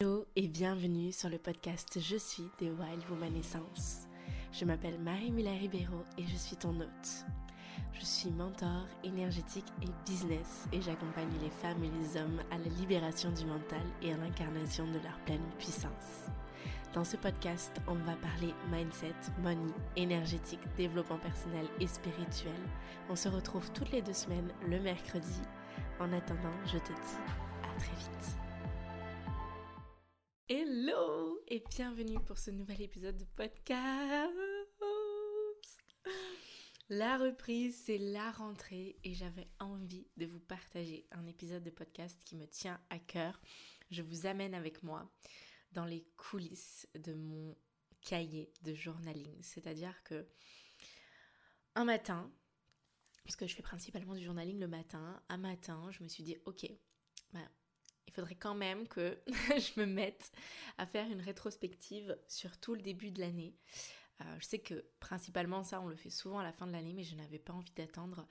Hello et bienvenue sur le podcast Je suis des Wild Woman Essence. Je m'appelle Marie Muller Ribeiro et je suis ton hôte. Je suis mentor énergétique et business et j'accompagne les femmes et les hommes à la libération du mental et à l'incarnation de leur pleine puissance. Dans ce podcast, on va parler mindset, money, énergétique, développement personnel et spirituel. On se retrouve toutes les deux semaines le mercredi. En attendant, je te dis à très vite. Hello et bienvenue pour ce nouvel épisode de podcast. La reprise, c'est la rentrée et j'avais envie de vous partager un épisode de podcast qui me tient à cœur. Je vous amène avec moi dans les coulisses de mon cahier de journaling. C'est-à-dire que un matin, parce que je fais principalement du journaling le matin, un matin, je me suis dit, ok, bah, il faudrait quand même que je me mette à faire une rétrospective sur tout le début de l'année. Euh, je sais que principalement ça, on le fait souvent à la fin de l'année, mais je n'avais pas envie d'attendre.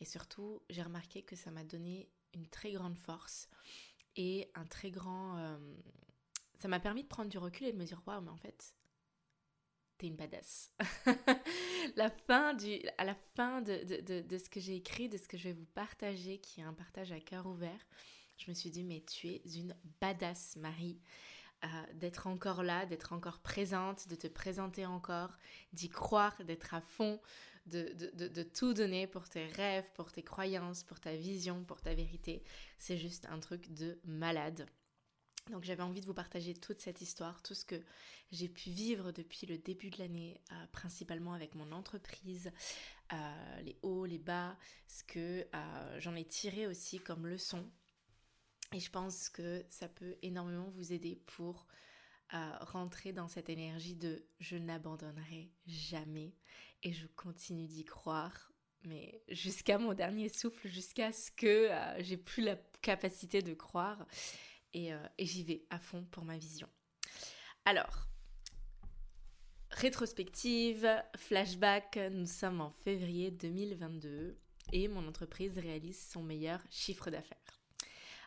Et surtout, j'ai remarqué que ça m'a donné une très grande force et un très grand... Euh, ça m'a permis de prendre du recul et de me dire, waouh, mais en fait, t'es une badass. la fin du, à la fin de, de, de ce que j'ai écrit, de ce que je vais vous partager, qui est un partage à cœur ouvert, je me suis dit, mais tu es une badass, Marie. Euh, d'être encore là, d'être encore présente, de te présenter encore, d'y croire, d'être à fond, de, de, de, tout donner pour tes rêves, pour tes croyances, pour ta vision, pour ta vérité. C'est juste un truc de malade. Donc j'avais envie de vous partager toute cette histoire, tout ce que j'ai pu vivre depuis le début de l'année, euh, principalement avec mon entreprise, euh, les hauts, les bas, ce que j'en ai tiré aussi comme leçon et je pense que ça peut énormément vous aider pour euh, rentrer dans cette énergie de je n'abandonnerai jamais et je continue d'y croire, mais jusqu'à mon dernier souffle, jusqu'à ce que euh, j'ai plus la capacité de croire euh, et j'y vais à fond pour ma vision. Alors, rétrospective, flashback, nous sommes en février 2022 et mon entreprise réalise son meilleur chiffre d'affaires.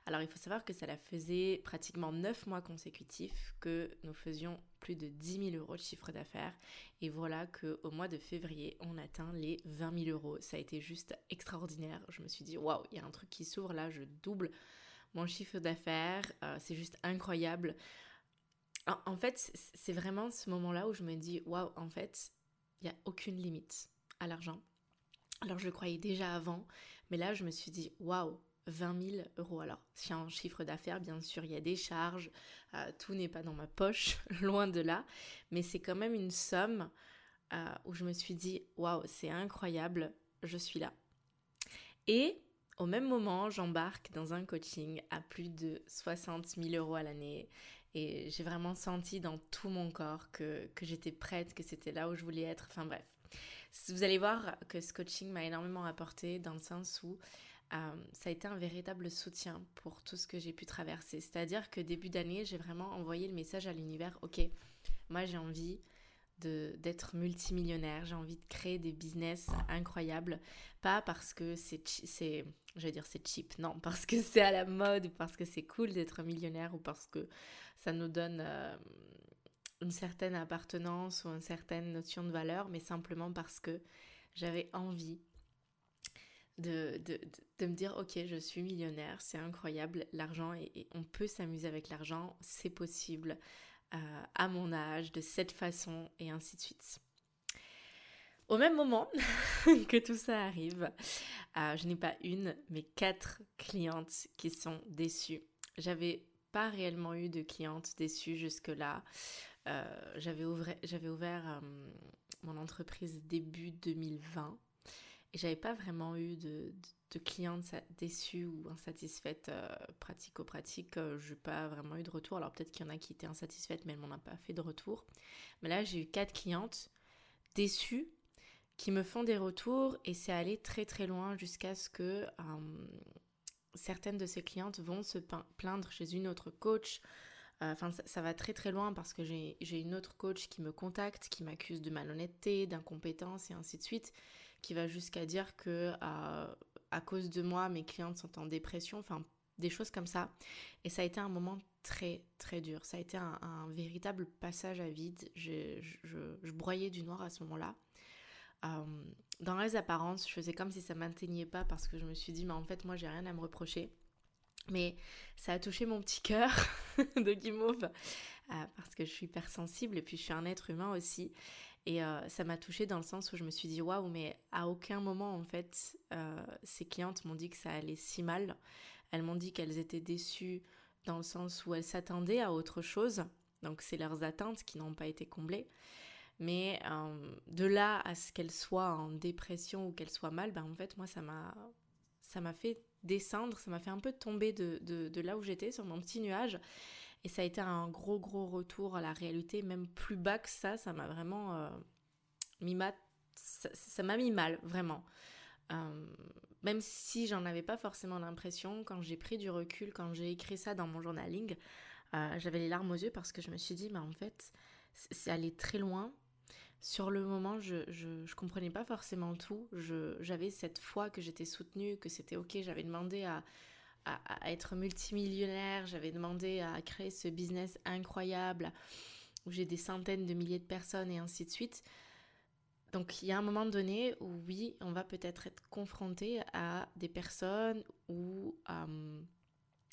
Alors il faut savoir que ça la faisait pratiquement 9 mois consécutifs que nous faisions plus de 10 000 euros de chiffre d'affaires. Et voilà qu'au mois de février, on atteint les 20 000 euros. Ça a été juste extraordinaire. Je me suis dit, waouh, il y a un truc qui s'ouvre là, je double mon chiffre d'affaires. Euh, c'est juste incroyable. En, fait, c'est vraiment ce moment-là où je me dis, waouh, en fait, il n'y a aucune limite à l'argent. Alors je le croyais déjà avant, mais là je me suis dit, waouh, 20 000 euros. Alors, c'est un chiffre d'affaires, bien sûr, il y a des charges, euh, tout n'est pas dans ma poche, loin de là, mais c'est quand même une somme euh, où je me suis dit, waouh, c'est incroyable, je suis là. Et au même moment, j'embarque dans un coaching à plus de 60 000 euros à l'année. Et j'ai vraiment senti dans tout mon corps que, que j'étais prête, que c'était là où je voulais être. Enfin bref, vous allez voir que ce coaching m'a énormément apporté dans le sens où euh, ça a été un véritable soutien pour tout ce que j'ai pu traverser. C'est-à-dire que début d'année, j'ai vraiment envoyé le message à l'univers, ok, moi j'ai envie d'être multimillionnaire, j'ai envie de créer des business incroyables, pas parce que c'est, je dire c'est cheap, non, parce que c'est à la mode, parce que c'est cool d'être millionnaire, ou parce que ça nous donne euh, une certaine appartenance ou une certaine notion de valeur, mais simplement parce que j'avais envie de, de, de, me dire ok je suis millionnaire c'est incroyable l'argent et, on peut s'amuser avec l'argent c'est possible euh, à mon âge de cette façon et ainsi de suite. Au même moment que tout ça arrive euh, je n'ai pas une mais quatre clientes qui sont déçues. J'avais pas réellement eu de clientes déçues jusque là euh, j'avais ouvert, ouvert mon entreprise début 2020 j'avais pas vraiment eu de, de, clientes déçues ou insatisfaites euh, pratico-pratique. Euh, je n'ai pas vraiment eu de retour. Alors peut-être qu'il y en a qui étaient insatisfaites, mais elles m'en ont pas fait de retour. Mais là, j'ai eu quatre clientes déçues qui me font des retours et c'est allé très très loin jusqu'à ce que euh, certaines de ces clientes vont se plaindre chez une autre coach. Enfin, ça, ça, va très très loin parce que j'ai une autre coach qui me contacte, qui m'accuse de malhonnêteté, d'incompétence et ainsi de suite qui va jusqu'à dire que à cause de moi, mes clientes sont en dépression, enfin des choses comme ça. Et ça a été un moment très très dur. Ça a été un, véritable passage à vide. Je, je, broyais du noir à ce moment-là. Euh, dans les apparences, je faisais comme si ça m'atteignait pas parce que je me suis dit, mais en fait, moi, j'ai rien à me reprocher. Mais ça a touché mon petit cœur de guimauve euh, parce que je suis hypersensible et puis je suis un être humain aussi. Et euh, ça m'a touchée dans le sens où je me suis dit waouh, mais à aucun moment en fait, ces clientes m'ont dit que ça allait si mal. Elles m'ont dit qu'elles étaient déçues dans le sens où elles s'attendaient à autre chose. Donc c'est leurs attentes qui n'ont pas été comblées. Mais euh, de là à ce qu'elles soient en dépression ou qu'elles soient mal, ben en fait moi ça m'a ça m'a fait descendre, ça m'a fait un peu tomber de, de, là où j'étais sur mon petit nuage. Et ça a été un gros gros retour à la réalité, même plus bas que ça, ça m'a vraiment euh, mis ça m'a mis mal, vraiment. Euh, même si j'en avais pas forcément l'impression, quand j'ai pris du recul, quand j'ai écrit ça dans mon journaling, euh, j'avais les larmes aux yeux parce que je me suis dit, mais en fait, c'est allé très loin. Sur le moment, je, je, je comprenais pas forcément tout. J'avais cette foi que j'étais soutenue, que c'était ok. J'avais demandé à, à, être multimillionnaire, j'avais demandé à créer ce business incroyable où j'ai des centaines de milliers de personnes et ainsi de suite. Donc il y a un moment donné où oui, on va peut-être être confronté à des personnes ou euh,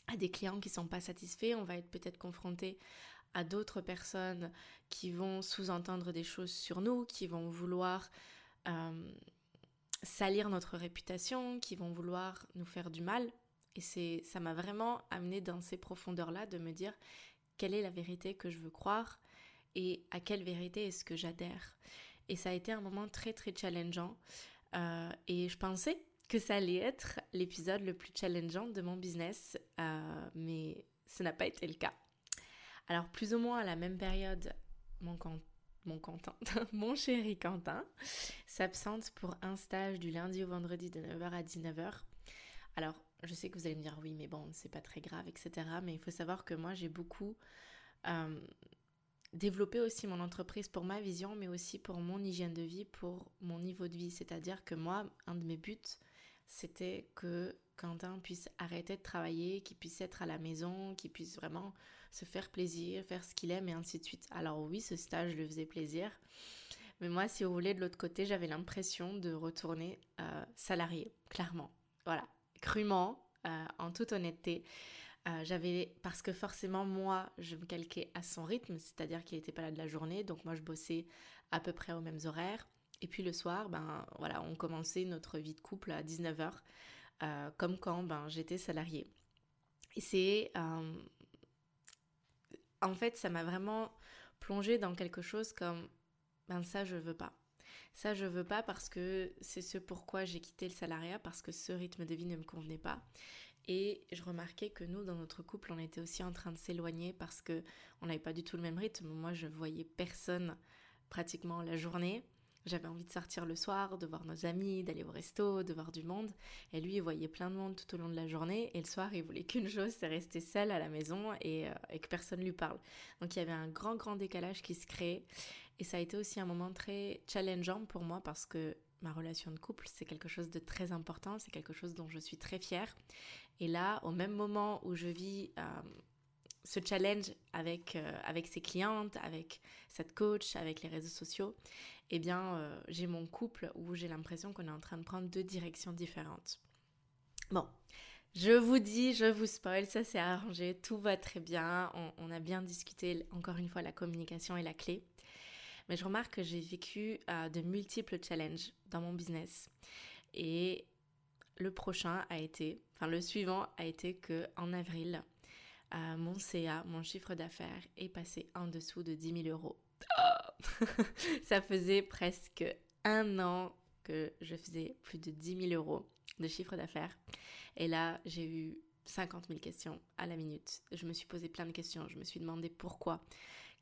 à des clients qui ne sont pas satisfaits. On va être peut-être confronté à d'autres personnes qui vont sous-entendre des choses sur nous, qui vont vouloir euh, salir notre réputation, qui vont vouloir nous faire du mal. Et c'est, ça m'a vraiment amené dans ces profondeurs-là de me dire quelle est la vérité que je veux croire et à quelle vérité est-ce que j'adhère. Et ça a été un moment très très challengeant. Euh, et je pensais que ça allait être l'épisode le plus challengeant de mon business, euh, mais ce n'a pas été le cas. Alors plus ou moins à la même période, mon, mon, Quentin, mon chéri Quentin s'absente pour un stage du lundi au vendredi de 9h à 19h. Alors je sais que vous allez me dire oui mais bon c'est pas très grave etc. Mais il faut savoir que moi j'ai beaucoup... Euh, développer aussi mon entreprise pour ma vision, mais aussi pour mon hygiène de vie, pour mon niveau de vie. C'est-à-dire que moi, un de mes buts, c'était que Quentin puisse arrêter de travailler, qu'il puisse être à la maison, qu'il puisse vraiment se faire plaisir, faire ce qu'il aime et ainsi de suite. Alors oui, ce stage le faisait plaisir. Mais moi, si vous voulez, de l'autre côté, j'avais l'impression de retourner euh, salarié, clairement. Voilà, crûment, euh, en toute honnêteté. Euh, j'avais parce que forcément moi je me calquais à son rythme, c'est-à-dire qu'il n'était pas là de la journée, donc moi je bossais à peu près aux mêmes horaires. Et puis le soir, ben voilà, on commençait notre vie de couple à 19h, euh, comme quand ben j'étais salariée. Et c'est en fait ça m'a vraiment plongé dans quelque chose comme ben ça je veux pas. Ça, je veux pas parce que c'est ce pourquoi j'ai quitté le salariat, parce que ce rythme de vie ne me convenait pas. Et je remarquais que nous, dans notre couple, on était aussi en train de s'éloigner parce que on n'avait pas du tout le même rythme. Moi, je voyais personne pratiquement la journée. J'avais envie de sortir le soir, de voir nos amis, d'aller au resto, de voir du monde. Et lui, il voyait plein de monde tout au long de la journée. Et le soir, il voulait qu'une chose, c'est rester seul à la maison et, euh, que personne lui parle. Donc il y avait un grand, grand décalage qui se créait. Et ça a été aussi un moment très challengeant pour moi parce que ma relation de couple, c'est quelque chose de très important, c'est quelque chose dont je suis très fière. Et là, au même moment où je vis euh, ce challenge avec, euh, avec ses clientes, avec cette coach, avec les réseaux sociaux, eh bien, euh, j'ai mon couple où j'ai l'impression qu'on est en train de prendre deux directions différentes. Bon, je vous dis, je vous spoil, ça s'est arrangé, tout va très bien, on, on, a bien discuté, encore une fois, la communication est la clé. Mais je remarque que j'ai vécu de multiples challenges dans mon business. Et le prochain a été, enfin le suivant a été que en avril, euh, mon CA, mon chiffre d'affaires est passé en dessous de 10 000 euros. Ça faisait presque un an que je faisais plus de 10 000 euros de chiffre d'affaires. Et là, j'ai eu 50 000 questions à la minute. Je me suis posé plein de questions. Je me suis demandé pourquoi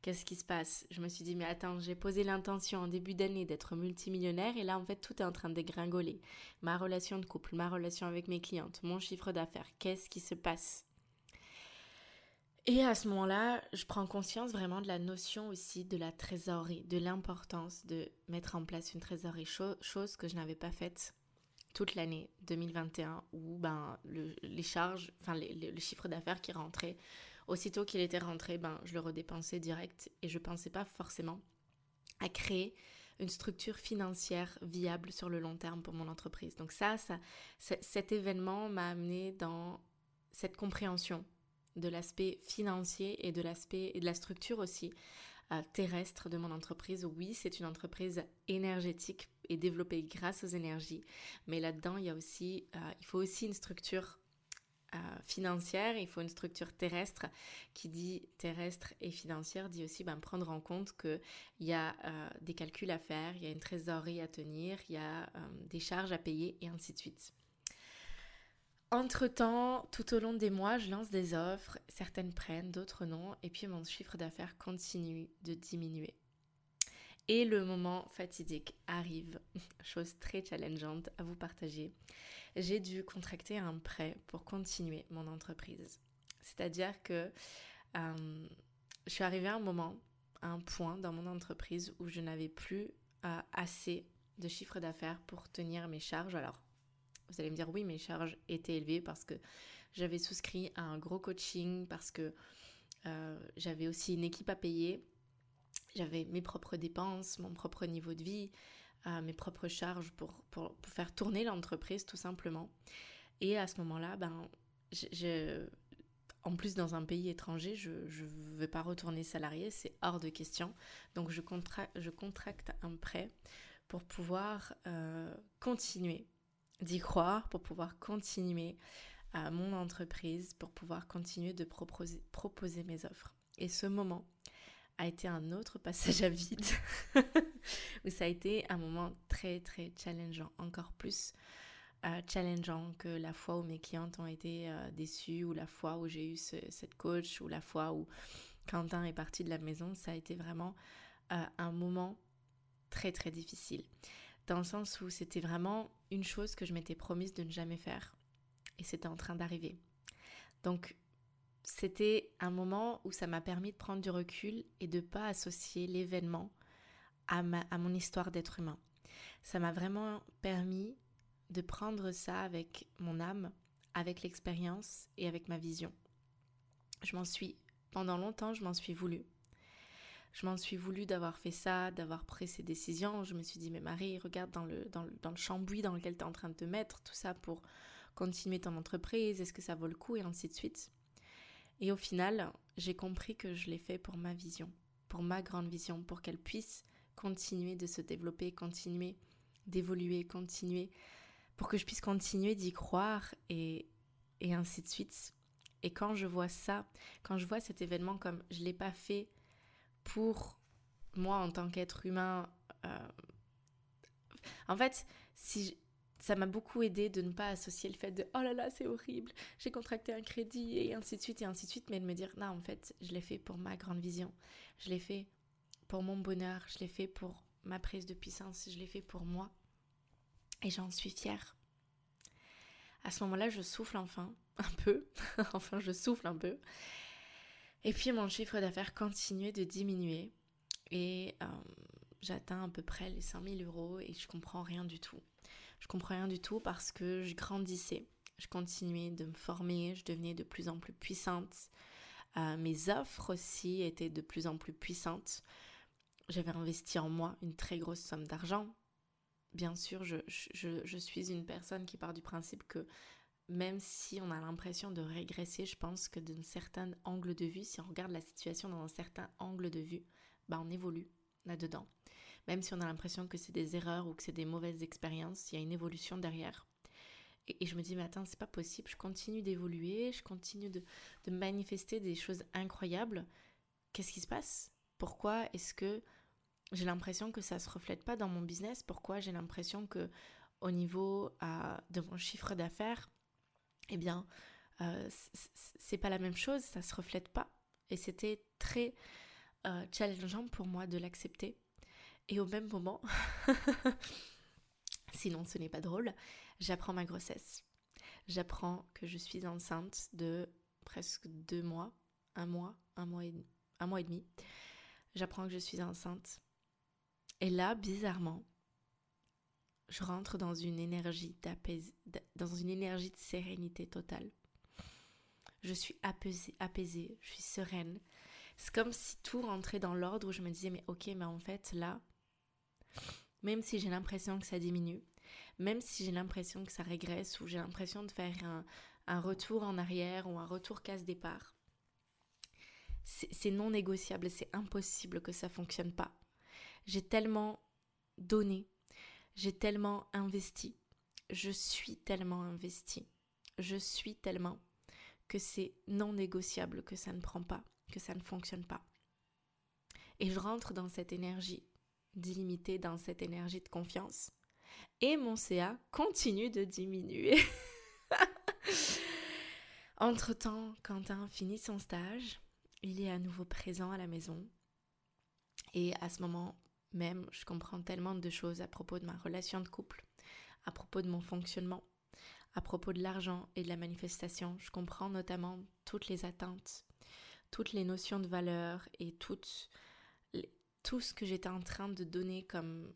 qu'est-ce qui se passe? Je me suis dit, mais attends, j'ai posé l'intention en début d'année d'être multimillionnaire et là, en fait, tout est en train de dégringoler. Ma relation de couple, ma relation avec mes clientes, mon chiffre d'affaires, qu'est-ce qui se passe? Et à ce moment-là, je prends conscience vraiment de la notion aussi de la trésorerie, de l'importance de mettre en place une trésorerie, chose que je n'avais pas faite toute l'année 2021 où ben, les charges, enfin le chiffre d'affaires qui rentrait aussitôt qu'il était rentré, ben, je le redépensais direct et je ne pensais pas forcément à créer une structure financière viable sur le long terme pour mon entreprise. Donc ça, ça cet événement m'a amené dans cette compréhension de l'aspect financier et de l'aspect et de la structure aussi euh, terrestre de mon entreprise. Oui, c'est une entreprise énergétique et développée grâce aux énergies, mais là-dedans, il y a aussi, euh, il faut aussi une structure euh, financière, il faut une structure terrestre qui dit terrestre et financière dit aussi ben, prendre en compte qu'il y a des calculs à faire, il y a une trésorerie à tenir, il y a des charges à payer et ainsi de suite. Entre-temps, tout au long des mois, je lance des offres, certaines prennent, d'autres non, et puis mon chiffre d'affaires continue de diminuer. Et le moment fatidique arrive, chose très challengeante à vous partager. J'ai dû contracter un prêt pour continuer mon entreprise. C'est-à-dire que euh, je suis arrivée à un moment, à un point dans mon entreprise où je n'avais plus euh, assez de chiffre d'affaires pour tenir mes charges. Alors, vous allez me dire oui, mes charges étaient élevées parce que j'avais souscrit à un gros coaching, parce que euh, j'avais aussi une équipe à payer, j'avais mes propres dépenses, mon propre niveau de vie, euh, mes propres charges pour, pour, faire tourner l'entreprise tout simplement. Et à ce moment-là, ben, je, en plus dans un pays étranger, je ne veux pas retourner salarié, c'est hors de question. Donc je, je contracte un prêt pour pouvoir euh, continuer d'y croire pour pouvoir continuer à mon entreprise, pour pouvoir continuer de proposer, proposer mes offres. Et ce moment a été un autre passage à vide, où ça a été un moment très très challengeant, encore plus euh, challengeant que la fois où mes clientes ont été euh, déçues, ou la fois où j'ai eu cette coach, ou la fois où Quentin est parti de la maison. Ça a été vraiment euh, un moment très très difficile dans le sens où c'était vraiment une chose que je m'étais promise de ne jamais faire. Et c'était en train d'arriver. Donc, c'était un moment où ça m'a permis de prendre du recul et de pas associer l'événement à, à mon histoire d'être humain. Ça m'a vraiment permis de prendre ça avec mon âme, avec l'expérience et avec ma vision. Je m'en suis, pendant longtemps, je m'en suis voulu je m'en suis voulu d'avoir fait ça, d'avoir pris ces décisions. Je me suis dit, mais Marie, regarde dans le, dans le, dans le dans lequel tu es en train de te mettre, tout ça pour continuer ton entreprise, est-ce que ça vaut le coup, et ainsi de suite. Et au final, j'ai compris que je l'ai fait pour ma vision, pour ma grande vision, pour qu'elle puisse continuer de se développer, continuer d'évoluer, continuer, pour que je puisse continuer d'y croire et, ainsi de suite. Et quand je vois ça, quand je vois cet événement comme je ne l'ai pas fait pour moi en tant qu'être humain. Euh, en fait, si ça m'a beaucoup aidé de ne pas associer le fait de oh là là c'est horrible, j'ai contracté un crédit et ainsi de suite et ainsi de suite, mais de me dire non en fait je l'ai fait pour ma grande vision, je l'ai fait pour mon bonheur, je l'ai fait pour ma prise de puissance, je l'ai fait pour moi et j'en suis fière. À ce moment-là, je souffle enfin un peu, enfin je souffle un peu et puis mon chiffre d'affaires continuait de diminuer et euh, j'atteins à peu près les 5000 euros et je comprends rien du tout. Je comprends rien du tout parce que je grandissais, je continuais de me former, je devenais de plus en plus puissante. Euh, mes offres aussi étaient de plus en plus puissantes. J'avais investi en moi une très grosse somme d'argent. Bien sûr, je, je, suis une personne qui part du principe que même si on a l'impression de régresser, je pense que d'un certain angle de vue, si on regarde la situation dans un certain angle de vue, bah on évolue là-dedans. Même si on a l'impression que c'est des erreurs ou que c'est des mauvaises expériences, il y a une évolution derrière. Et, je me dis, mais attends, c'est pas possible, je continue d'évoluer, je continue de, de manifester des choses incroyables. Qu'est-ce qui se passe? Pourquoi est-ce que j'ai l'impression que ça se reflète pas dans mon business? Pourquoi j'ai l'impression que au niveau de mon chiffre d'affaires, eh bien, euh, c'est pas la même chose, ça se reflète pas? Et c'était très euh, challengeant pour moi de l'accepter. Et au même moment, sinon ce n'est pas drôle, j'apprends ma grossesse. J'apprends que je suis enceinte de presque deux mois, un mois, un mois et, un mois et demi. J'apprends que je suis enceinte. Et là, bizarrement, je rentre dans une énergie dans une énergie de sérénité totale. je suis apaisée, apaisée, je suis sereine. C'est comme si tout rentrait dans l'ordre où je me disais, mais ok, mais en fait, là, même si j'ai l'impression que ça diminue, même si j'ai l'impression que ça régresse ou j'ai l'impression de faire un, retour en arrière ou un retour casse-départ, c'est non négociable, c'est impossible que ça fonctionne pas. J'ai tellement donné, j'ai tellement investi, je suis tellement investi, je suis tellement que c'est non négociable que ça ne prend pas, que ça ne fonctionne pas. Et je rentre dans cette énergie d'illimité, dans cette énergie de confiance. Et mon CA continue de diminuer. Entre-temps, Quentin finit son stage, il est à nouveau présent à la maison. Et à ce moment même, je comprends tellement de choses à propos de ma relation de couple, à propos de mon fonctionnement, à propos de l'argent et de la manifestation. Je comprends notamment toutes les attentes, toutes les notions de valeur et toutes tout ce que j'étais en train de donner comme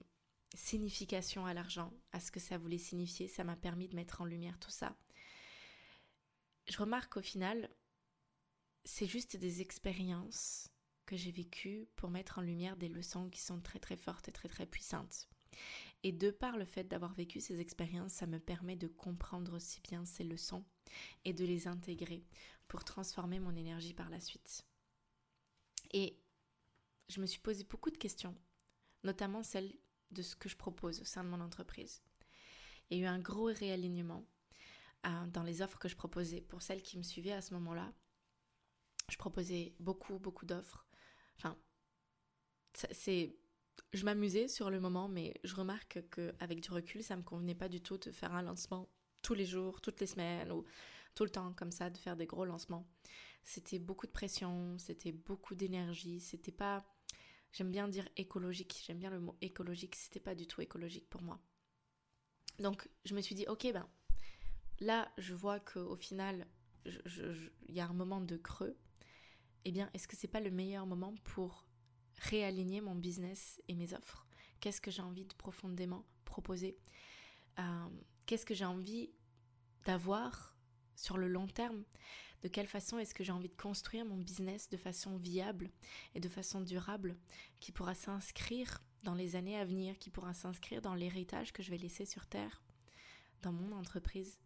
signification à l'argent, à ce que ça voulait signifier. Ça m'a permis de mettre en lumière tout ça. Je remarque qu'au final, c'est juste des expériences que j'ai vécues pour mettre en lumière des leçons qui sont très très fortes et très très puissantes. Et de par le fait d'avoir vécu ces expériences, ça me permet de comprendre aussi bien ces leçons et de les intégrer pour transformer mon énergie par la suite. Et je me suis posé beaucoup de questions, notamment celles de ce que je propose au sein de mon entreprise. Il y a eu un gros réalignement euh, dans les offres que je proposais. Pour celles qui me suivaient à ce moment-là, je proposais beaucoup, beaucoup d'offres. Enfin, c'est je m'amusais sur le moment, mais je remarque qu'avec du recul, ça me convenait pas du tout de faire un lancement tous les jours, toutes les semaines ou tout le temps comme ça, de faire des gros lancements. C'était beaucoup de pression, c'était beaucoup d'énergie, c'était pas, j'aime bien dire écologique, j'aime bien le mot écologique, c'était pas du tout écologique pour moi. Donc je me suis dit, ok, ben là, je vois qu'au final, il y a un moment de creux. Eh bien, est-ce que c'est pas le meilleur moment pour réaligner mon business et mes offres? Qu'est-ce que j'ai envie de profondément proposer? Euh, Qu'est-ce que j'ai envie d'avoir sur le long terme? De quelle façon est-ce que j'ai envie de construire mon business de façon viable et de façon durable qui pourra s'inscrire dans les années à venir, qui pourra s'inscrire dans l'héritage que je vais laisser sur Terre, dans mon entreprise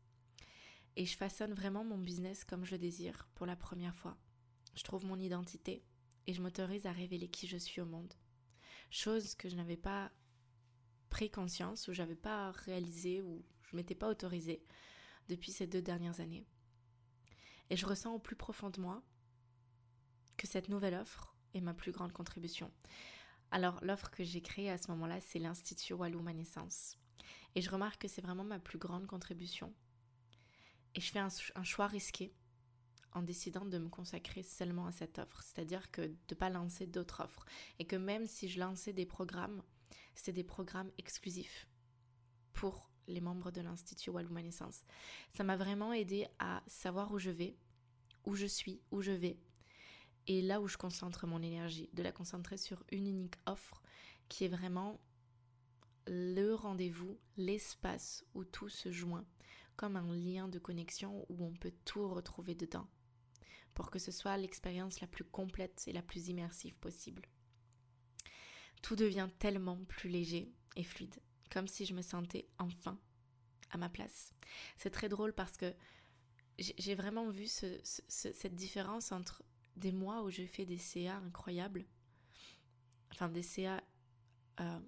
Et je façonne vraiment mon business comme je le désire pour la première fois. Je trouve mon identité, et je m'autorise à révéler qui je suis au monde. Chose que je n'avais pas pris conscience ou j'avais pas réalisé ou je m'étais pas autorisée depuis ces deux dernières années. Et je ressens au plus profond de moi que cette nouvelle offre est ma plus grande contribution. Alors l'offre que j'ai créée à ce moment-là, c'est l'Institut Walou Ma Naissance. Et je remarque que c'est vraiment ma plus grande contribution. Et je fais un, un choix risqué en décidant de me consacrer seulement à cette offre, c'est-à-dire que de ne pas lancer d'autres offres. Et que même si je lançais des programmes, c'était des programmes exclusifs pour les membres de l'Institut Wallouma Naissance. Ça m'a vraiment aidé à savoir où je vais, où je suis, où je vais, et là où je concentre mon énergie, de la concentrer sur une unique offre qui est vraiment le rendez-vous, l'espace où tout se joint, comme un lien de connexion où on peut tout retrouver dedans pour que ce soit l'expérience la plus complète et la plus immersive possible. Tout devient tellement plus léger et fluide, comme si je me sentais enfin à ma place. C'est très drôle parce que j'ai vraiment vu cette différence entre des mois où je fais des CA incroyables, enfin des CA euh,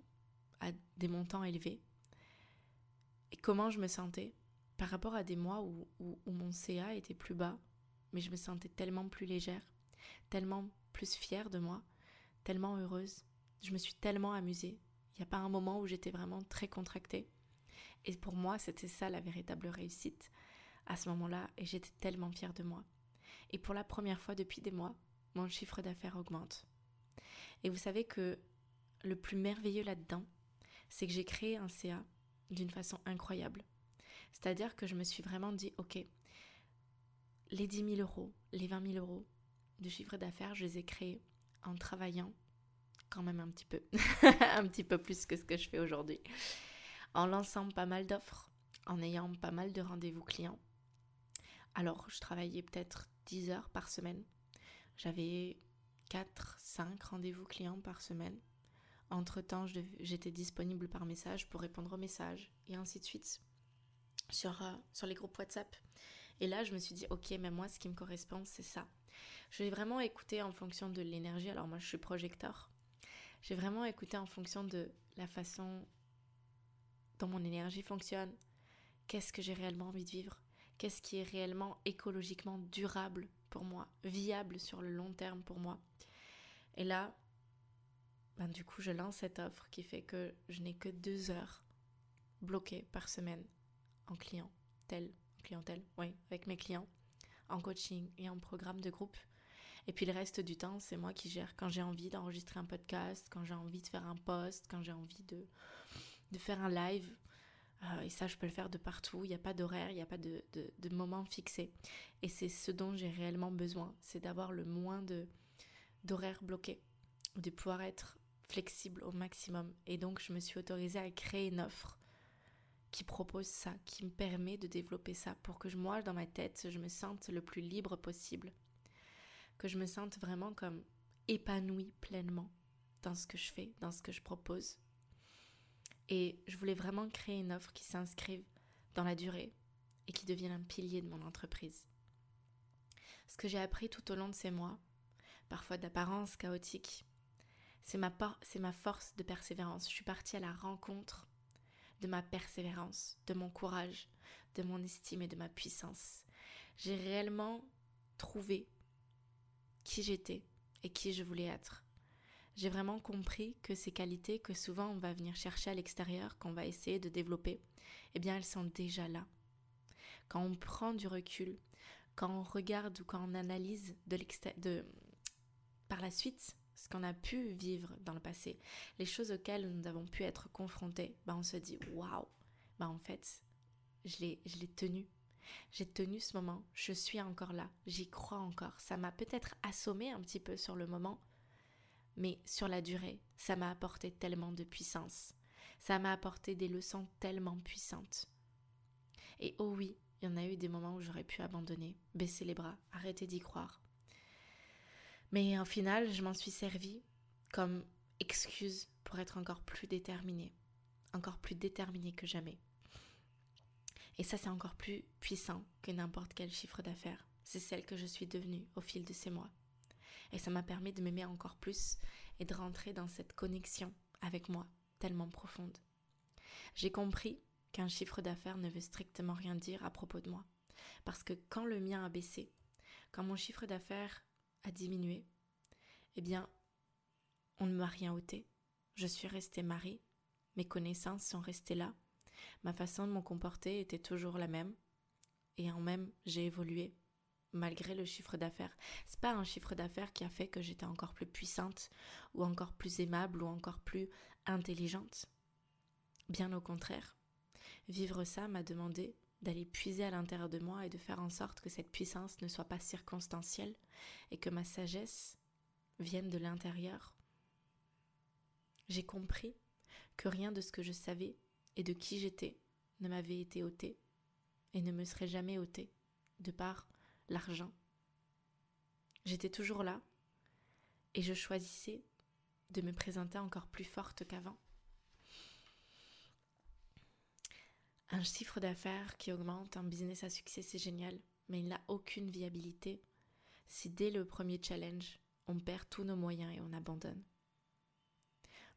à des montants élevés, et comment je me sentais par rapport à des mois où mon CA était plus bas mais je me sentais tellement plus légère, tellement plus fière de moi, tellement heureuse. Je me suis tellement amusée. Il n'y a pas un moment où j'étais vraiment très contractée. Et pour moi, c'était ça la véritable réussite à ce moment-là, et j'étais tellement fière de moi. Et pour la première fois depuis des mois, mon chiffre d'affaires augmente. Et vous savez que le plus merveilleux là-dedans, c'est que j'ai créé un CA d'une façon incroyable. C'est-à-dire que je me suis vraiment dit, ok, les 10 000 euros, les 20 000 euros de chiffre d'affaires, je les ai créés en travaillant quand même un petit peu, un petit peu plus que ce que je fais aujourd'hui, en lançant pas mal d'offres, en ayant pas mal de rendez-vous clients. Alors, je travaillais peut-être 10 heures par semaine. J'avais 4, 5 rendez-vous clients par semaine. Entre-temps, j'étais disponible par message pour répondre aux messages et ainsi de suite sur, euh, sur les groupes WhatsApp. Et là, je me suis dit, ok, mais moi, ce qui me correspond, c'est ça. Je vais vraiment écouter en fonction de l'énergie. Alors moi, je suis projecteur. J'ai vraiment écouté en fonction de la façon dont mon énergie fonctionne. Qu'est-ce que j'ai réellement envie de vivre? Qu'est-ce qui est réellement écologiquement durable pour moi, viable sur le long terme pour moi? Et là, ben, du coup, je lance cette offre qui fait que je n'ai que deux heures bloquées par semaine en clientèle, clientèle, oui, avec mes clients, en coaching et en programme de groupe. Et puis le reste du temps, c'est moi qui gère quand j'ai envie d'enregistrer un podcast, quand j'ai envie de faire un post, quand j'ai envie de, de faire un live. Euh, et ça, je peux le faire de partout. Il n'y a pas d'horaire, il n'y a pas de, de, moment fixé. Et c'est ce dont j'ai réellement besoin. C'est d'avoir le moins de d'horaires bloqués, de pouvoir être flexible au maximum. Et donc, je me suis autorisée à créer une offre qui propose ça, qui me permet de développer ça pour que moi, dans ma tête, je me sente le plus libre possible. Que je me sente vraiment comme épanouie pleinement dans ce que je fais, dans ce que je propose. Et je voulais vraiment créer une offre qui s'inscrive dans la durée et qui devienne un pilier de mon entreprise. Ce que j'ai appris tout au long de ces mois, parfois d'apparence chaotique, c'est ma, ma force de persévérance. Je suis partie à la rencontre de ma persévérance, de mon courage, de mon estime et de ma puissance. J'ai réellement trouvé qui j'étais et qui je voulais être. J'ai vraiment compris que ces qualités que souvent on va venir chercher à l'extérieur, qu'on va essayer de développer, eh bien elles sont déjà là. Quand on prend du recul, quand on regarde ou quand on analyse de, par la suite ce qu'on a pu vivre dans le passé, les choses auxquelles nous avons pu être confrontés, bah on se dit waouh, bah en fait, je l'ai, je l'ai tenu. J'ai tenu ce moment, je suis encore là, j'y crois encore. Ça m'a peut-être assommé un petit peu sur le moment, mais sur la durée, ça m'a apporté tellement de puissance. Ça m'a apporté des leçons tellement puissantes. Et oh oui, il y en a eu des moments où j'aurais pu abandonner, baisser les bras, arrêter d'y croire. Mais en final, je m'en suis servi comme excuse pour être encore plus déterminée, encore plus déterminée que jamais. Et ça, c'est encore plus puissant que n'importe quel chiffre d'affaires. C'est celle que je suis devenue au fil de ces mois. Et ça m'a permis de m'aimer encore plus et de rentrer dans cette connexion avec moi tellement profonde. J'ai compris qu'un chiffre d'affaires ne veut strictement rien dire à propos de moi. Parce que quand le mien a baissé, quand mon chiffre d'affaires a diminué, eh bien, on ne m'a rien ôté. Je suis restée Marie, mes connaissances sont restées là, ma façon de me comporter était toujours la même, et en même j'ai évolué malgré le chiffre d'affaires. C'est pas un chiffre d'affaires qui a fait que j'étais encore plus puissante, ou encore plus aimable, ou encore plus intelligente. Bien au contraire. Vivre ça m'a demandé d'aller puiser à l'intérieur de moi et de faire en sorte que cette puissance ne soit pas circonstancielle et que ma sagesse vienne de l'intérieur. J'ai compris que rien de ce que je savais et de qui j'étais ne m'avait été ôté et ne me serait jamais ôté de par l'argent. J'étais toujours là et je choisissais de me présenter encore plus forte qu'avant. Un chiffre d'affaires qui augmente, un business à succès, c'est génial, mais il n'a aucune viabilité si dès le premier challenge, on perd tous nos moyens et on abandonne.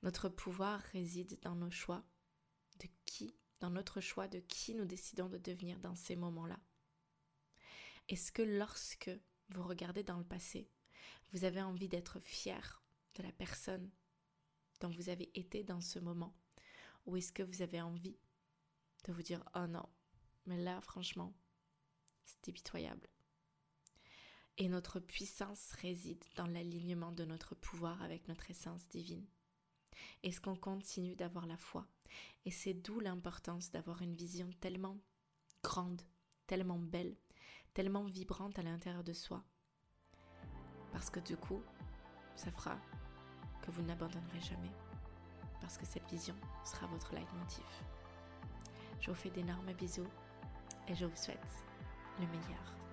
Notre pouvoir réside dans nos choix, de qui, dans notre choix de qui nous décidons de devenir dans ces moments-là? Est-ce que lorsque vous regardez dans le passé, vous avez envie d'être fier de la personne dont vous avez été dans ce moment? Ou est-ce que vous avez envie de vous dire oh non, mais là franchement, c'est pitoyable? Et notre puissance réside dans l'alignement de notre pouvoir avec notre essence divine. Est-ce qu'on continue d'avoir la foi Et c'est d'où l'importance d'avoir une vision tellement grande, tellement belle, tellement vibrante à l'intérieur de soi. Parce que du coup, ça fera que vous n'abandonnerez jamais. Parce que cette vision sera votre leitmotiv. Je vous fais d'énormes bisous et je vous souhaite le meilleur.